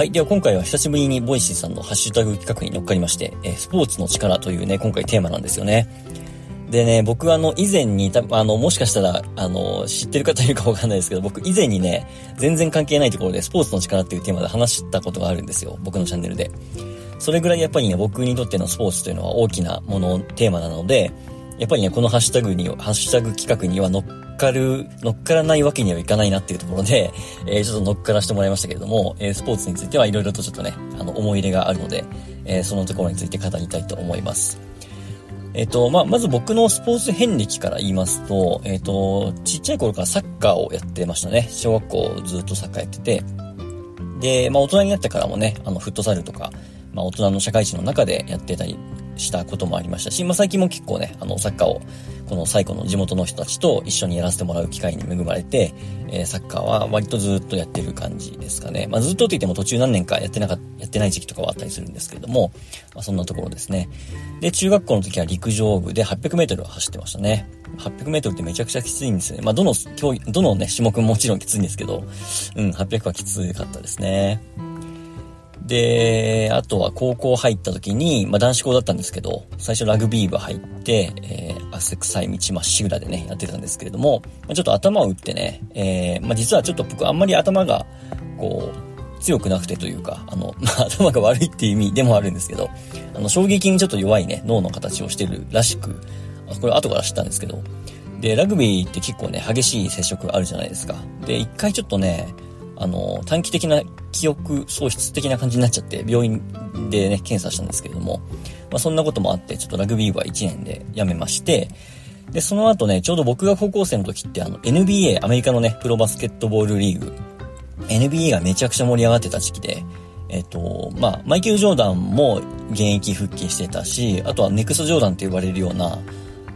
はい。では今回は久しぶりに Voicy さんのハッシュタグ企画に乗っかりまして、えー、スポーツの力というね、今回テーマなんですよね。でね、僕はあの、以前に、たあの、もしかしたら、あの、知ってる方いるかわかんないですけど、僕以前にね、全然関係ないところでスポーツの力っていうテーマで話したことがあるんですよ。僕のチャンネルで。それぐらいやっぱりね、僕にとってのスポーツというのは大きなもの、テーマなので、やっぱりね、このハッシュタグに、ハッシュタグ企画には乗っかる、乗っからないわけにはいかないなっていうところで、えー、ちょっと乗っからしてもらいましたけれども、えー、スポーツについてはいろいろとちょっとね、あの、思い入れがあるので、えー、そのところについて語りたいと思います。えっ、と、まあ、まず僕のスポーツ遍歴から言いますと、えっ、と、ちっちゃい頃からサッカーをやってましたね。小学校ずっとサッカーやってて、で、まあ、大人になってからもね、あの、フットサルとか、まあ、大人の社会人の中でやってたりしたこともありましたし、まあ、最近も結構ね、あの、サッカーを、この最古の地元の人たちと一緒にやらせてもらう機会に恵まれて、えー、サッカーは割とずっとやってる感じですかね。まあ、ずっとって言っても途中何年かやってなか、やってない時期とかはあったりするんですけれども、まあ、そんなところですね。で、中学校の時は陸上部で800メートル走ってましたね。800メートルってめちゃくちゃきついんですよね。まあ、どの競技、どのね、種目ももちろんきついんですけど、うん、800はきつかったですね。で、あとは高校入った時に、まあ男子校だったんですけど、最初ラグビー部入って、えー、汗臭い道まっしぐらでね、やってたんですけれども、まあ、ちょっと頭を打ってね、えー、まあ実はちょっと僕あんまり頭が、こう、強くなくてというか、あの、まあ、頭が悪いっていう意味でもあるんですけど、あの、衝撃にちょっと弱いね、脳の形をしてるらしく、これ後から知ったんですけど、で、ラグビーって結構ね、激しい接触あるじゃないですか。で、一回ちょっとね、あの、短期的な記憶喪失的な感じになっちゃって、病院でね、検査したんですけれども、まあそんなこともあって、ちょっとラグビー部は1年で辞めまして、で、その後ね、ちょうど僕が高校生の時って、あの、NBA、アメリカのね、プロバスケットボールリーグ、NBA がめちゃくちゃ盛り上がってた時期で、えっと、まあ、マイケル・ジョーダンも現役復帰してたし、あとはネクスト・ジョーダンって呼ばれるような、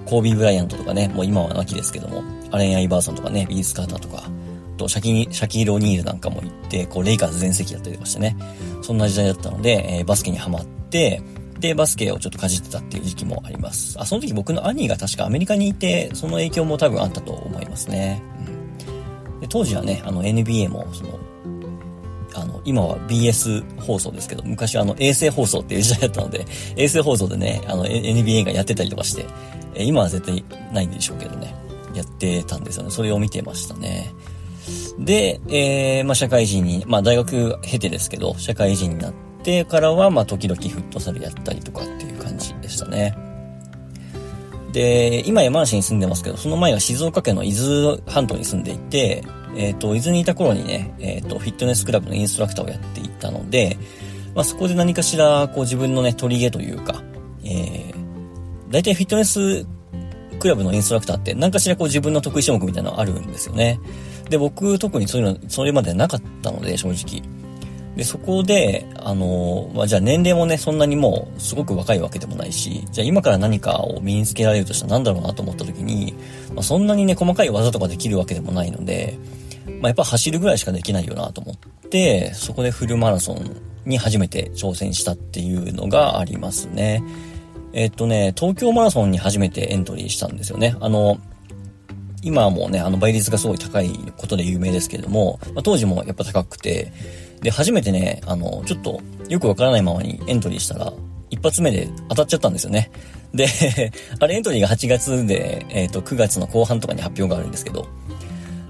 コービー・ブライアントとかね、もう今は亡きですけども、アレン・アイバーソンとかね、ビース・カーターとか、と、シャキ、シャキール・オニールなんかも行って、こう、レイカーズ全席やったりとかしてね。そんな時代だったので、えー、バスケにハマって、で、バスケをちょっとかじってたっていう時期もあります。あ、その時僕の兄が確かアメリカにいて、その影響も多分あったと思いますね。うん、で当時はね、あの NBA も、その、あの、今は BS 放送ですけど、昔はあの衛星放送っていう時代だったので、衛星放送でね、あの NBA がやってたりとかして、今は絶対ないんでしょうけどね、やってたんですよね。それを見てましたね。で、えー、まあ、社会人に、まあ、大学経てですけど、社会人になってからは、まあ、時々フットサルやったりとかっていう感じでしたね。で、今山梨に住んでますけど、その前は静岡県の伊豆半島に住んでいて、えっ、ー、と、伊豆にいた頃にね、えっ、ー、と、フィットネスクラブのインストラクターをやっていたので、まあ、そこで何かしら、こう自分のね、取り柄というか、えー、大体フィットネスクラブのインストラクターって何かしらこう自分の得意種目みたいなのあるんですよね。で、僕特にそういうの、それまでなかったので、正直。で、そこで、あの、まあ、じゃあ年齢もね、そんなにもう、すごく若いわけでもないし、じゃあ今から何かを身につけられるとしたら何だろうなと思った時に、まあ、そんなにね、細かい技とかできるわけでもないので、まあ、やっぱ走るぐらいしかできないよなと思って、そこでフルマラソンに初めて挑戦したっていうのがありますね。えっとね、東京マラソンに初めてエントリーしたんですよね。あの、今はもうね、あの倍率がすごい高いことで有名ですけれども、まあ、当時もやっぱ高くて、で、初めてね、あの、ちょっとよくわからないままにエントリーしたら、一発目で当たっちゃったんですよね。で、あれエントリーが8月で、えっ、ー、と、9月の後半とかに発表があるんですけど、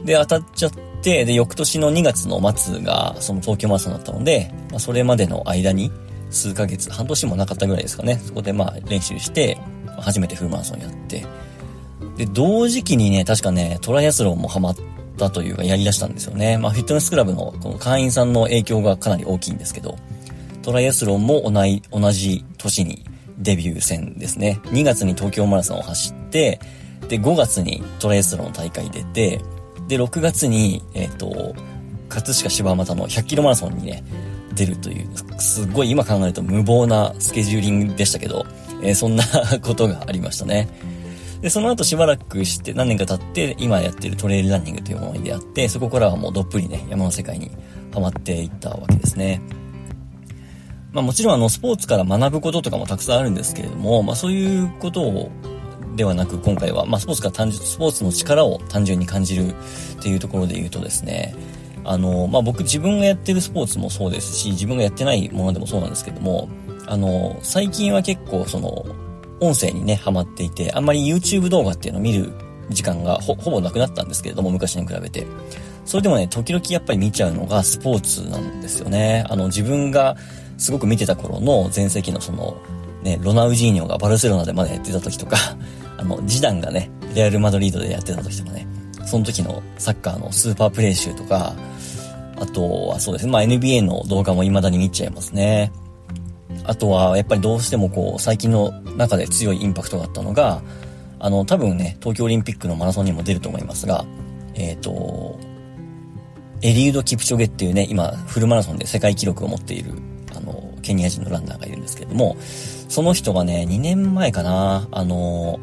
で、当たっちゃって、で、翌年の2月の末が、その東京マラソンだったので、まあ、それまでの間に、数ヶ月、半年もなかったぐらいですかね。そこでまあ練習して、初めてフルマラソンやって、で、同時期にね、確かね、トライアスロンもハマったというかやり出したんですよね。まあ、フィットネスクラブのこの会員さんの影響がかなり大きいんですけど、トライアスロンも同じ、同じ年にデビュー戦ですね。2月に東京マラソンを走って、で、5月にトライアスロン大会出て、で、6月に、えっ、ー、と、葛飾柴又の100キロマラソンにね、出るという、すっごい今考えると無謀なスケジューリングでしたけど、えー、そんなことがありましたね。で、その後しばらくして何年か経って、今やってるトレイルランニングというものに出会って、そこからはもうどっぷりね、山の世界にハマっていったわけですね。まあもちろんあの、スポーツから学ぶこととかもたくさんあるんですけれども、まあそういうことを、ではなく今回は、まあスポーツから単純、スポーツの力を単純に感じるっていうところで言うとですね、あの、まあ、僕自分がやってるスポーツもそうですし、自分がやってないものでもそうなんですけども、あの、最近は結構その、音声にね、ハマっていて、あんまり YouTube 動画っていうのを見る時間がほぼなくなったんですけれども、昔に比べて。それでもね、時々やっぱり見ちゃうのがスポーツなんですよね。あの、自分がすごく見てた頃の前世紀のその、ね、ロナウジーニョがバルセロナでまだやってた時とか、あの、ジダンがね、レアル・マドリードでやってた時とかね、その時のサッカーのスーパープレイ集とか、あとはそうですね、まあ NBA の動画も未だに見ちゃいますね。あとは、やっぱりどうしてもこう、最近の中で強いインパクトがあったのが、あの、多分ね、東京オリンピックのマラソンにも出ると思いますが、えっ、ー、と、エリウド・キプチョゲっていうね、今、フルマラソンで世界記録を持っている、あの、ケニア人のランナーがいるんですけれども、その人がね、2年前かな、あの、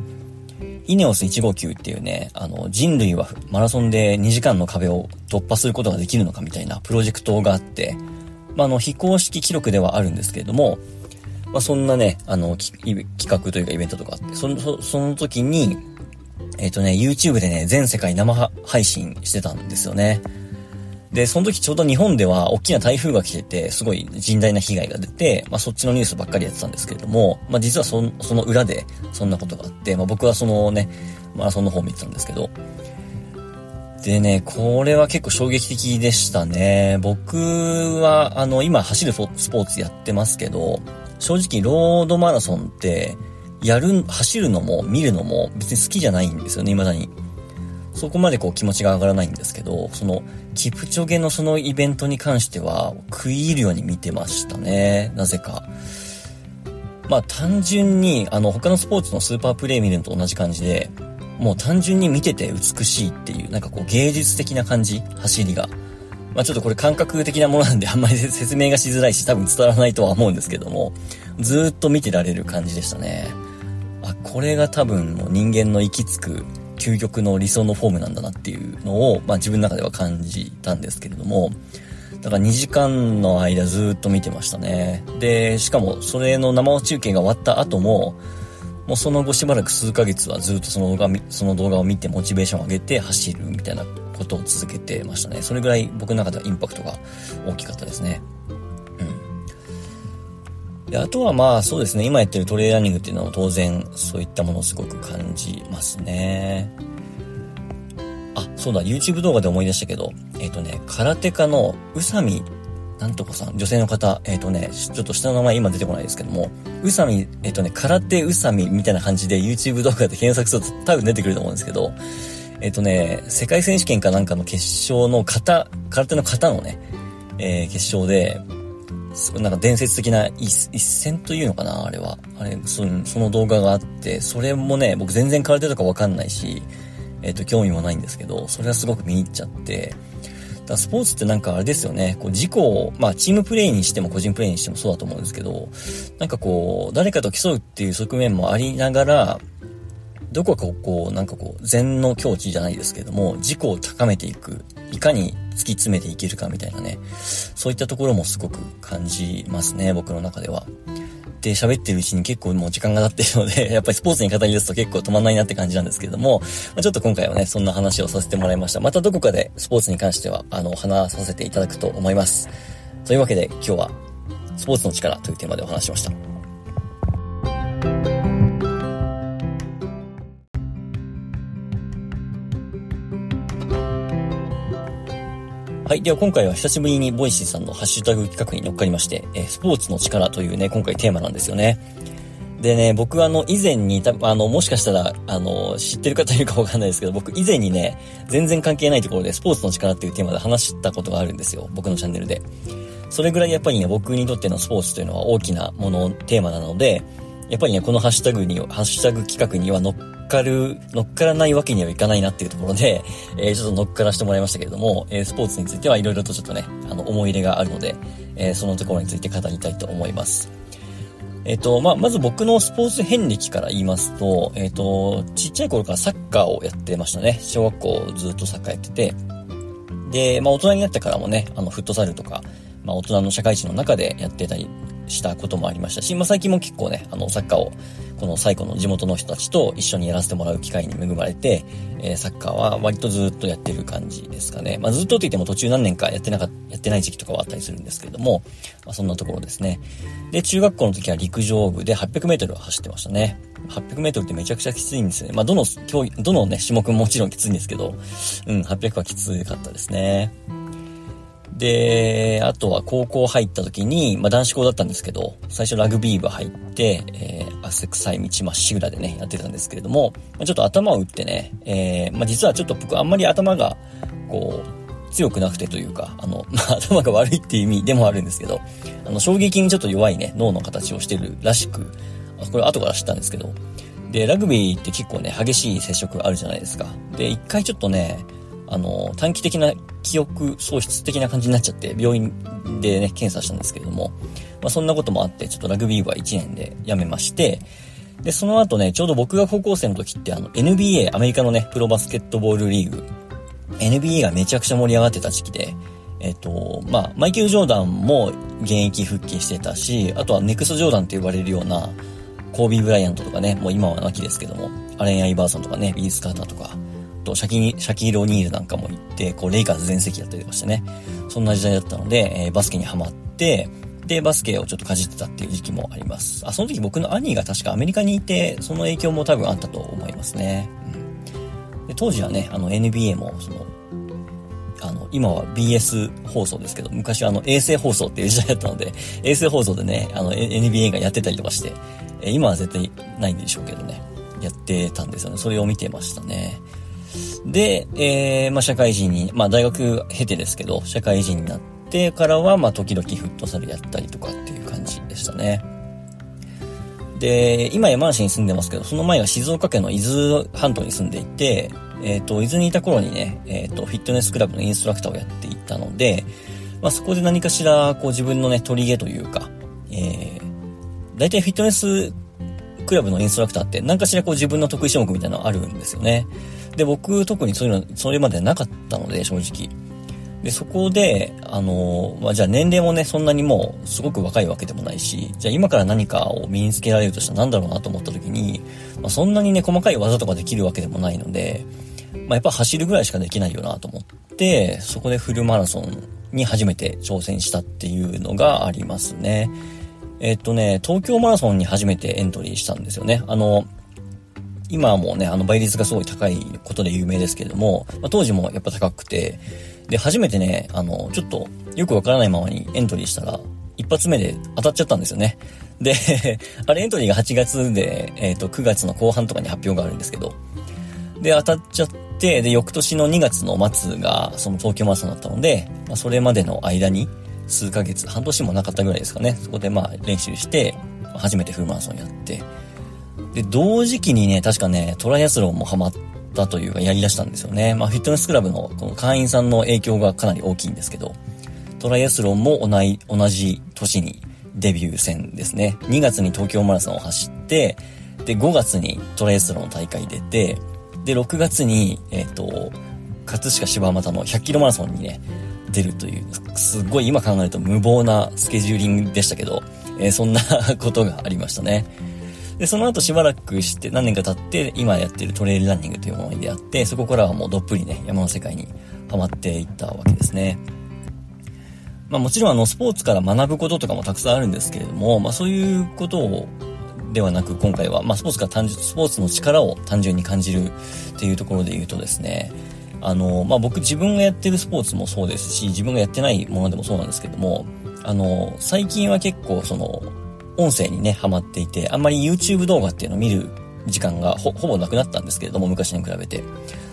イネオス159っていうね、あの、人類はマラソンで2時間の壁を突破することができるのかみたいなプロジェクトがあって、まあ、の、非公式記録ではあるんですけれども、まあ、そんなね、あの、企画というかイベントとかあって、その、その時に、えっ、ー、とね、YouTube でね、全世界生配信してたんですよね。で、その時ちょうど日本では大きな台風が来てて、すごい甚大な被害が出て、まあそっちのニュースばっかりやってたんですけれども、まあ実はそその裏でそんなことがあって、まあ僕はそのね、マラソンの方を見てたんですけど、でね、これは結構衝撃的でしたね。僕は、あの、今走るスポーツやってますけど、正直ロードマラソンって、やる、走るのも見るのも別に好きじゃないんですよね、未だに。そこまでこう気持ちが上がらないんですけど、その、キプチョゲのそのイベントに関しては、食い入るように見てましたね。なぜか。まあ単純に、あの、他のスポーツのスーパープレイ見るのと同じ感じで、もう単純に見てて美しいっていう、なんかこう芸術的な感じ走りが。まあちょっとこれ感覚的なものなんであんまり 説明がしづらいし多分伝わらないとは思うんですけども、ずっと見てられる感じでしたね。あ、これが多分もう人間の行き着く究極の理想のフォームなんだなっていうのを、まあ自分の中では感じたんですけれども、だから2時間の間ずっと見てましたね。で、しかもそれの生中継が終わった後も、もうその後しばらく数ヶ月はずっとその動画その動画を見てモチベーションを上げて走るみたいなことを続けてましたね。それぐらい僕の中ではインパクトが大きかったですね。うんで、あとはまあそうですね、今やってるトレーラーニングっていうのは当然そういったものをすごく感じますね。あ、そうだ、YouTube 動画で思い出したけど、えっ、ー、とね、空手家の宇佐美なんとかさん、女性の方、えっ、ー、とね、ちょっと下の名前今出てこないですけども、宇佐美、えっ、ー、とね、空手宇佐美みたいな感じで YouTube 動画で検索すると多分出てくると思うんですけど、えっ、とね、世界選手権かなんかの決勝の型、空手の型のね、え決勝で、なんか伝説的な一一戦というのかなあれは。あれそ、その動画があって、それもね、僕全然空手とかわかんないし、えっ、と、興味もないんですけど、それはすごく見に行っちゃって、スポーツってなんかあれですよね、こう事故を、まあチームプレイにしても個人プレイにしてもそうだと思うんですけど、なんかこう、誰かと競うっていう側面もありながら、どこかこう、なんかこう、禅の境地じゃないですけども、自己を高めていく、いかに突き詰めていけるかみたいなね、そういったところもすごく感じますね、僕の中では。で、喋ってるうちに結構もう時間が経ってるので、やっぱりスポーツに語り出すと結構止まんないなって感じなんですけれども、まあ、ちょっと今回はね、そんな話をさせてもらいました。またどこかでスポーツに関しては、あの、話させていただくと思います。というわけで今日は、スポーツの力というテーマでお話しました。はい。では今回は久しぶりに Voicy さんのハッシュタグ企画に乗っかりまして、えー、スポーツの力というね、今回テーマなんですよね。でね、僕はあの、以前に、たあの、もしかしたら、あの、知ってる方いるかわかんないですけど、僕以前にね、全然関係ないところでスポーツの力っていうテーマで話したことがあるんですよ。僕のチャンネルで。それぐらいやっぱりね、僕にとってのスポーツというのは大きなもの、テーマなので、やっぱりね、このハッシュタグに、ハッシュタグ企画には乗っかる、乗っからないわけにはいかないなっていうところで、えー、ちょっと乗っからしてもらいましたけれども、えー、スポーツについてはいろいろとちょっとね、あの、思い入れがあるので、えー、そのところについて語りたいと思います。えっ、と、まあ、まず僕のスポーツ遍歴から言いますと、えっ、と、ちっちゃい頃からサッカーをやってましたね。小学校ずっとサッカーやってて、で、まあ、大人になってからもね、あの、フットサルとか、まあ、大人の社会人の中でやってたりしたこともありましたし、まあ、最近も結構ね、あの、サッカーを、この最古の地元の人たちと一緒にやらせてもらう機会に恵まれて、えー、サッカーは割とずっとやってる感じですかね。まあ、ずっとって言っても途中何年かやってなか、やってない時期とかはあったりするんですけれども、まあ、そんなところですね。で、中学校の時は陸上部で800メートル走ってましたね。800メートルってめちゃくちゃきついんですよね。まあ、どの競技、どのね、種目ももちろんきついんですけど、うん、800はきつかったですね。で、あとは高校入った時に、まあ男子校だったんですけど、最初ラグビー部入って、えー、汗臭い道まっしぐらでね、やってたんですけれども、まあ、ちょっと頭を打ってね、えー、まあ実はちょっと僕あんまり頭が、こう、強くなくてというか、あの、まあ、頭が悪いっていう意味でもあるんですけど、あの、衝撃にちょっと弱いね、脳の形をしてるらしく、これ後から知ったんですけど、で、ラグビーって結構ね、激しい接触あるじゃないですか。で、一回ちょっとね、あの、短期的な記憶喪失的な感じになっちゃって、病院でね、検査したんですけれども、まあそんなこともあって、ちょっとラグビー部は1年で辞めまして、で、その後ね、ちょうど僕が高校生の時って、あの、NBA、アメリカのね、プロバスケットボールリーグ、NBA がめちゃくちゃ盛り上がってた時期で、えっ、と、まあ、マイケル・ジョーダンも現役復帰してたし、あとはネクスト・ジョーダンって呼ばれるような、コービー・ブライアントとかね、もう今は亡きですけども、アレン・アイバーソンとかね、ビース・カーターとか、と、シャキ、シャキール・オニールなんかも行って、こう、レイカーズ全席やったりとかしてね。そんな時代だったので、えー、バスケにハマって、で、バスケをちょっとかじってたっていう時期もあります。あ、その時僕の兄が確かアメリカにいて、その影響も多分あったと思いますね。うん、で当時はね、あの NBA も、その、あの、今は BS 放送ですけど、昔はあの衛星放送っていう時代だったので、衛星放送でね、あの NBA がやってたりとかして、え今は絶対ないんでしょうけどね、やってたんですよね。それを見てましたね。で、えー、まあ、社会人に、まあ、大学経てですけど、社会人になってからは、まあ、時々フットサルやったりとかっていう感じでしたね。で、今山梨に住んでますけど、その前は静岡県の伊豆半島に住んでいて、えっ、ー、と、伊豆にいた頃にね、えっ、ー、と、フィットネスクラブのインストラクターをやっていたので、まあ、そこで何かしら、こう自分のね、取り毛というか、えー、大体フィットネスクラブのインストラクターって何かしらこう自分の得意種目みたいなのあるんですよね。で、僕特にそういうの、それまでなかったので、正直。で、そこで、あの、まあ、じゃあ年齢もね、そんなにもう、すごく若いわけでもないし、じゃあ今から何かを身につけられるとしたら何だろうなと思った時に、まあ、そんなにね、細かい技とかできるわけでもないので、まあ、やっぱ走るぐらいしかできないよなと思って、そこでフルマラソンに初めて挑戦したっていうのがありますね。えっとね、東京マラソンに初めてエントリーしたんですよね。あの、今はもうね、あの倍率がすごい高いことで有名ですけれども、まあ、当時もやっぱ高くて、で、初めてね、あの、ちょっとよくわからないままにエントリーしたら、一発目で当たっちゃったんですよね。で、あれエントリーが8月で、えっ、ー、と、9月の後半とかに発表があるんですけど、で、当たっちゃって、で、翌年の2月の末が、その東京マラソンだったので、まあ、それまでの間に、数ヶ月、半年もなかったぐらいですかね。そこでまあ練習して、初めてフルマラソンやって、で、同時期にね、確かね、トライアスロンもハマったというかやり出したんですよね。まあ、フィットネスクラブのこの会員さんの影響がかなり大きいんですけど、トライアスロンも同じ、同じ年にデビュー戦ですね。2月に東京マラソンを走って、で、5月にトライアスロンの大会出て、で、6月に、えっ、ー、と、葛飾柴又の100キロマラソンにね、出るという、すっごい今考えると無謀なスケジューリングでしたけど、えー、そんなことがありましたね。で、その後しばらくして、何年か経って、今やってるトレイルランニングというものに出会って、そこからはもうどっぷりね、山の世界にハマっていったわけですね。まあもちろんあの、スポーツから学ぶこととかもたくさんあるんですけれども、まあそういうことを、ではなく、今回は、まあスポーツから単純、スポーツの力を単純に感じるっていうところで言うとですね、あの、まあ僕自分がやってるスポーツもそうですし、自分がやってないものでもそうなんですけども、あの、最近は結構その、音声にね、ハマっていて、あんまり YouTube 動画っていうのを見る時間がほぼなくなったんですけれども、昔に比べて。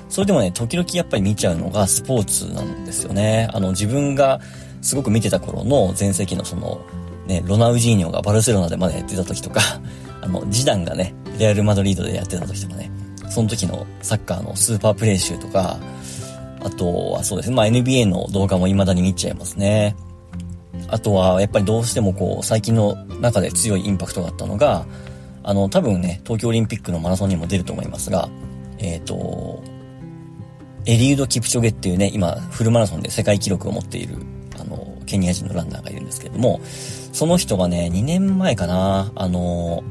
それでもね、時々やっぱり見ちゃうのがスポーツなんですよね。あの、自分がすごく見てた頃の前世紀のその、ね、ロナウジーニョがバルセロナでまだやってた時とか、あの、ジダンがね、レアル・マドリードでやってた時とかね、その時のサッカーのスーパープレイ集とか、あとはそうですね、まあ NBA の動画も未だに見ちゃいますね。あとは、やっぱりどうしてもこう、最近の中で強いインパクトがあったのが、あの、多分ね、東京オリンピックのマラソンにも出ると思いますが、えっ、ー、と、エリウド・キプチョゲっていうね、今、フルマラソンで世界記録を持っている、あの、ケニア人のランナーがいるんですけれども、その人がね、2年前かな、あの、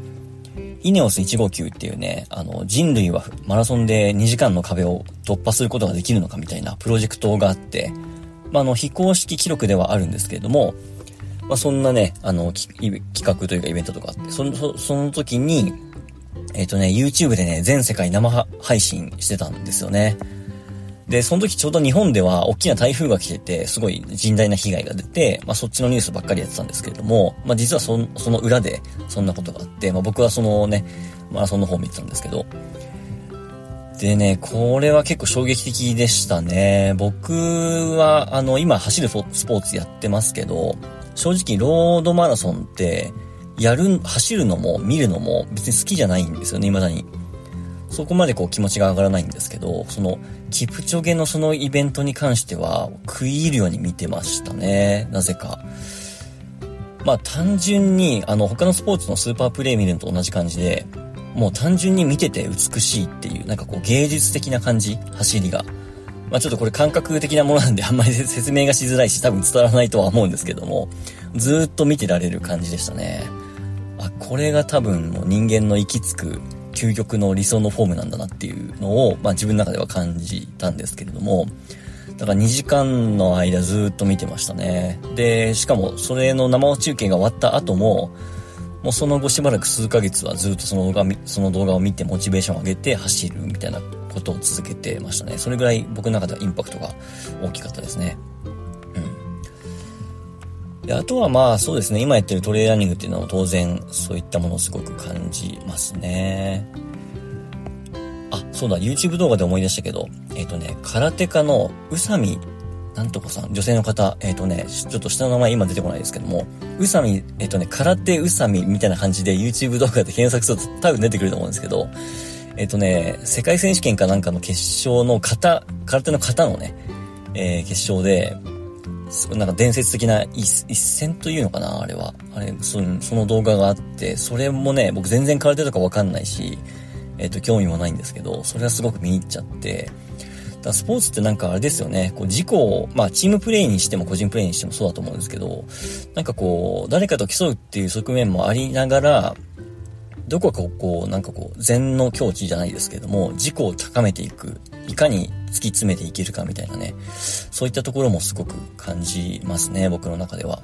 イネオス159っていうね、あの、人類はマラソンで2時間の壁を突破することができるのかみたいなプロジェクトがあって、まあ、あの、非公式記録ではあるんですけれども、まあ、そんなね、あの、企画というかイベントとかあって、その、その時に、えっ、ー、とね、YouTube でね、全世界生配信してたんですよね。で、その時ちょうど日本では大きな台風が来てて、すごい甚大な被害が出て、まあそっちのニュースばっかりやってたんですけれども、まあ実はそその裏でそんなことがあって、まあ僕はそのね、マラソンの方を見てたんですけど、でね、これは結構衝撃的でしたね。僕は、あの、今走るスポーツやってますけど、正直ロードマラソンって、やる、走るのも見るのも別に好きじゃないんですよね、未だに。そこまでこう気持ちが上がらないんですけど、その、キプチョゲのそのイベントに関しては、食い入るように見てましたね。なぜか。まあ単純に、あの、他のスポーツのスーパープレイ見るのと同じ感じで、もう単純に見てて美しいっていう、なんかこう芸術的な感じ走りが。まあちょっとこれ感覚的なものなんであんまり説明がしづらいし多分伝わらないとは思うんですけども、ずっと見てられる感じでしたね。あ、これが多分もう人間の行き着く究極の理想のフォームなんだなっていうのを、まあ自分の中では感じたんですけれども、だから2時間の間ずっと見てましたね。で、しかもそれの生中継が終わった後も、もうその後しばらく数ヶ月はずっとその動画その動画を見てモチベーションを上げて走るみたいなことを続けてましたね。それぐらい僕の中ではインパクトが大きかったですね。で、あとはまあそうですね、今やってるトレーラーニングっていうのは当然そういったものをすごく感じますね。あ、そうだ、YouTube 動画で思い出したけど、えっ、ー、とね、空手家の宇佐美なんとかさん、女性の方、えっ、ー、とね、ちょっと下の名前今出てこないですけども、うさみ、えっ、ー、とね、空手うさみみたいな感じで YouTube 動画で検索すると多分出てくると思うんですけど、えっ、とね、世界選手権かなんかの決勝の型、空手の型のね、え決勝で、なんか伝説的な一一戦というのかなあれは。あれそ、その動画があって、それもね、僕全然空手とかわかんないし、えっ、と、興味もないんですけど、それはすごく見入っちゃって、だスポーツってなんかあれですよね、こう事故を、まあチームプレイにしても個人プレイにしてもそうだと思うんですけど、なんかこう、誰かと競うっていう側面もありながら、どこかこう、なんかこう、禅の境地じゃないですけども、自己を高めていく、いかに突き詰めていけるかみたいなね、そういったところもすごく感じますね、僕の中では。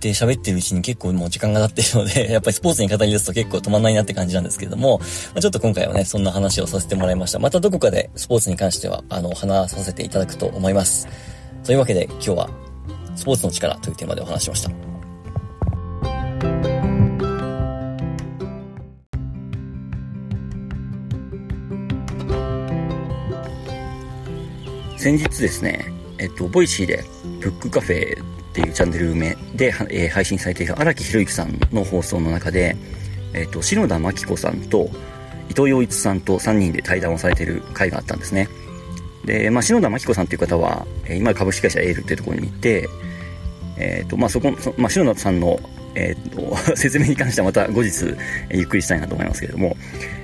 で喋ってるうちに結構もう時間が経ってるので、やっぱりスポーツに語り出すと結構止まんないなって感じなんですけれども、まあ、ちょっと今回はね、そんな話をさせてもらいました。またどこかでスポーツに関しては、あの、話させていただくと思います。というわけで今日は、スポーツの力というテーマでお話しました。先日ですね、えっと、ボイシーで、ブックカフェっていうチャンネル名で、えー、配信されている荒木博行さんの放送の中で、えっ、と、篠田真貴子さんと伊藤羊一さんと3人で対談をされている回があったんですね。で、まあ、篠田真貴子さんっていう方は、今株式会社エールっていうところにいて、えっ、ー、と、まあ、そこ、そまあ、篠田さんのえっ、と、説明に関してはまた後日、えゆっくりしたいなと思いますけれども、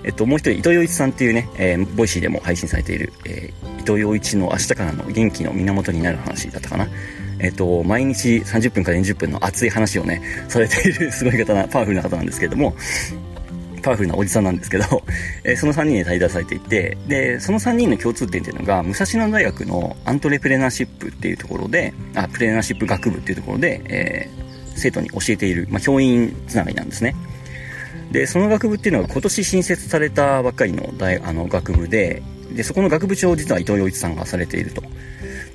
えっ、と、もう一人、伊藤羊一さんっていうね、え、 Voicy でも配信されている、え、伊藤羊一の明日からの元気の源になる話だったかな。えっ、と、毎日30分から20分の熱い話をね、されているすごい方な、パワフルな方なんですけれども、パワフルなおじさんなんですけど、えー、その3人で対談されていて、で、その3人の共通点っていうのが、武蔵野大学のアントレプレナーシップっていうところで、あ、プレナーシップ学部っていうところで、えー生徒に教えている、まあ、教員つながりなんですね。で、その学部っていうのが今年新設されたばっかりの大あの学部で、で、そこの学部長を実は伊藤洋一さんがされていると。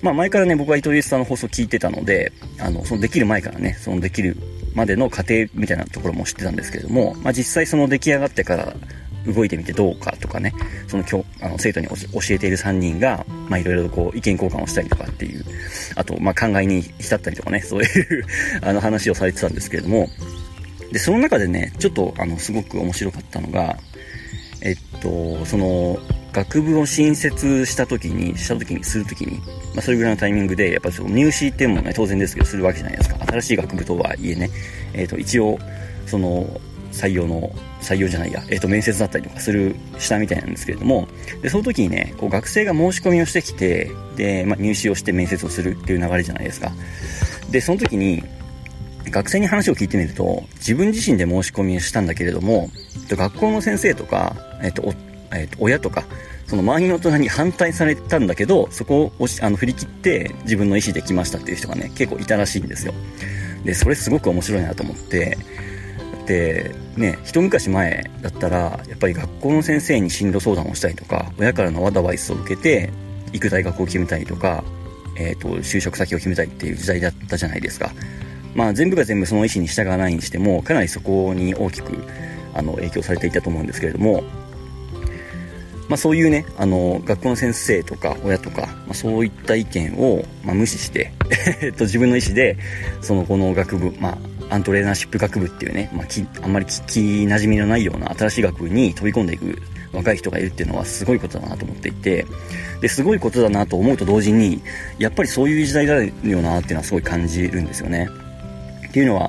まあ前からね、僕は伊藤洋一さんの放送を聞いてたので、あの、そのできる前からね、そのできるまでの過程みたいなところも知ってたんですけれども、まあ実際その出来上がってから動いてみてどうかとかね、その教あの生徒に教えている3人が、まあいろいろこう意見交換をしたりとかっていう、あと、ま考えに浸ったりとかね、そういう あの話をされてたんですけれども、で、その中でね、ちょっとあの、すごく面白かったのが、えっと、その、学部を新設した時に、した時に、する時に、まあ、それぐらいのタイミングで、やっぱその入試っていうのもね、当然ですけど、するわけじゃないですか。新しい学部とはいえね、えっと、一応、その、採用の、採用じゃないや、えっ、ー、と、面接だったりとかする、したみたいなんですけれども、で、その時にね、こう、学生が申し込みをしてきて、で、まあ、入試をして面接をするっていう流れじゃないですか。で、その時に、学生に話を聞いてみると、自分自身で申し込みをしたんだけれども、学校の先生とか、えっと、えっと、親とか、その周りの大人に反対されたんだけど、そこをあの振り切って自分の意思で来ましたっていう人がね、結構いたらしいんですよ。で、それすごく面白いなと思って、で、ね、一昔前だったら、やっぱり学校の先生に進路相談をしたりとか、親からのアドバイスを受けて、行く大学を決めたりとか、えっ、ー、と、就職先を決めたりっていう時代だったじゃないですか。まあ、全部が全部その意思に従わないにしても、かなりそこに大きく、あの、影響されていたと思うんですけれども、まあ、そういうね、あの、学校の先生とか親とか、まあ、そういった意見を、まあ、無視して、えっと、自分の意思で、その、この学部、まあ、アントレーナーシップ学部っていうね、まあ、きあんまり聞き馴染みのないような新しい学部に飛び込んでいく若い人がいるっていうのはすごいことだなと思っていて、で、すごいことだなと思うと同時に、やっぱりそういう時代があるよなっていうのはすごい感じるんですよね。っていうのは、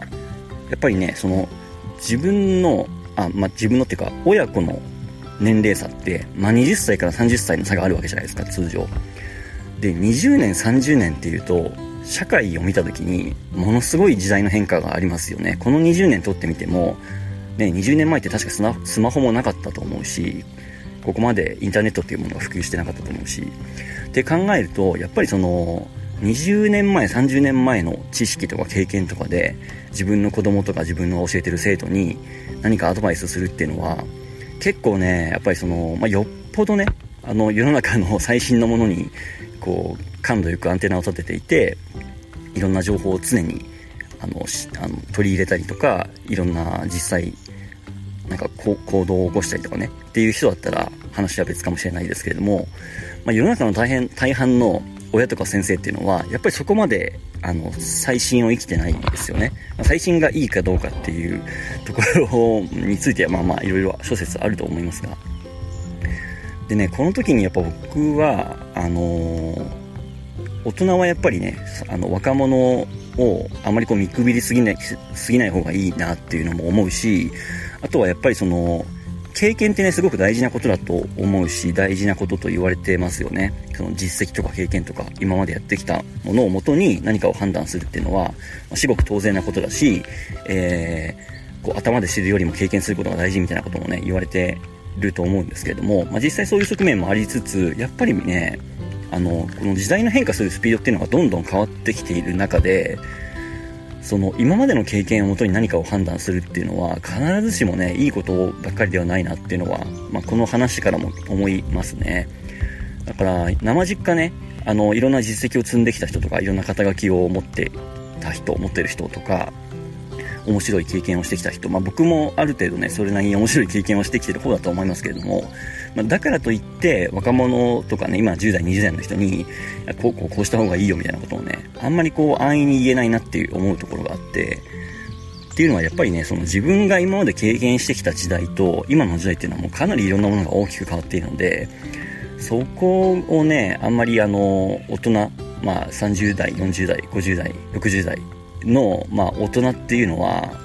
やっぱりね、その、自分の、あ、まあ、自分のっていうか、親子の年齢差って、まあ、20歳から30歳の差があるわけじゃないですか、通常。で、20年、30年っていうと、社会を見た時に、ものすごい時代の変化がありますよね。この20年とってみても、ね、20年前って確かスマスマホもなかったと思うし、ここまでインターネットっていうものが普及してなかったと思うし、って考えると、やっぱりその、20年前、30年前の知識とか経験とかで、自分の子供とか自分の教えてる生徒に何かアドバイスするっていうのは、結構ね、やっぱりその、まあ、よっぽどね、あの、世の中の 最新のものに、こう、感度よくアンテナを立てていて、いろんな情報を常に、あの、あの取り入れたりとか、いろんな実際、なんか行動を起こしたりとかね、っていう人だったら話は別かもしれないですけれども、まあ、世の中の大変、大半の親とか先生っていうのは、やっぱりそこまで、あの、最新を生きてないんですよね。ま、最新がいいかどうかっていうところについては、まあまあ、いろいろ諸説あると思いますが。でね、この時にやっぱ僕は、あの、大人はやっぱりね、あの、若者をあまりこう見くびりすぎない、すぎない方がいいなっていうのも思うし、あとはやっぱりその、経験ってね、すごく大事なことだと思うし、大事なことと言われてますよね。その実績とか経験とか、今までやってきたものをもとに何かを判断するっていうのは、まあ、至極当然なことだし、えー、こう頭で知るよりも経験することが大事みたいなこともね、言われてると思うんですけれども、まあ、実際そういう側面もありつつ、やっぱりね、あの、この時代の変化するスピードっていうのがどんどん変わってきている中で、その今までの経験をもとに何かを判断するっていうのは必ずしもねいいことばっかりではないなっていうのは、まあ、この話からも思いますね。だから生実家ねあのいろんな実績を積んできた人とかいろんな肩書きを持ってた人持ってる人とか面白い経験をしてきた人、まあ、僕もある程度ねそれなりに面白い経験をしてきてる方だと思いますけれども。まあ、だからといって若者とかね今10代20代の人にこうこうこうした方がいいよみたいなことをねあんまりこう安易に言えないなっていう思うところがあってっていうのはやっぱりねその自分が今まで経験してきた時代と今の時代っていうのはもうかなりいろんなものが大きく変わっているのでそこをねあんまりあの大人まあ30代40代50代60代のまあ大人っていうのは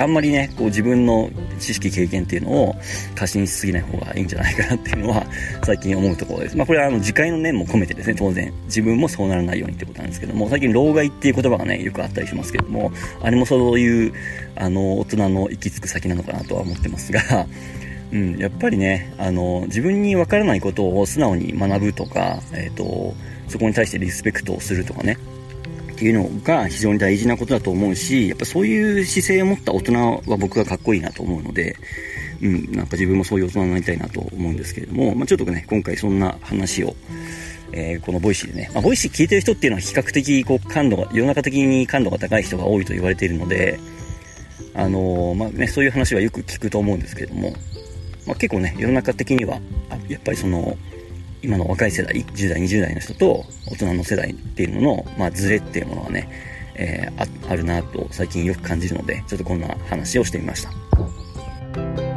あんまりね、こう自分の知識経験っていうのを過信しすぎない方がいいんじゃないかなっていうのは最近思うところです。まあこれは あの自戒の念も込めてですね、当然自分もそうならないようにってことなんですけども、最近老害っていう言葉がね、よくあったりしますけども、あれもそういうあの大人の行き着く先なのかなとは思ってますが、うん、やっぱりね、あの、自分にわからないことを素直に学ぶとか、えっ、ー、と、そこに対してリスペクトをするとかね、っていうのが非常に大事なことだと思うし、やっぱそういう姿勢を持った大人は僕はかっこいいなと思うので、うん、なんか自分もそういう大人になりたいなと思うんですけれども、まあ、ちょっとね、今回そんな話を、えー、この Voicy でね、まあ、 Voicy 聞いてる人っていうのは比較的こう感度が、世の中的に感度が高い人が多いと言われているので、あのー、まあね、そういう話はよく聞くと思うんですけれども、まあ、結構ね、世の中的には、やっぱりその、今の若い世代、10代、20代の人と大人の世代っていうのの、まあ、ズレっていうものはね、えー、ああるなと最近よく感じるので、ちょっとこんな話をしてみました。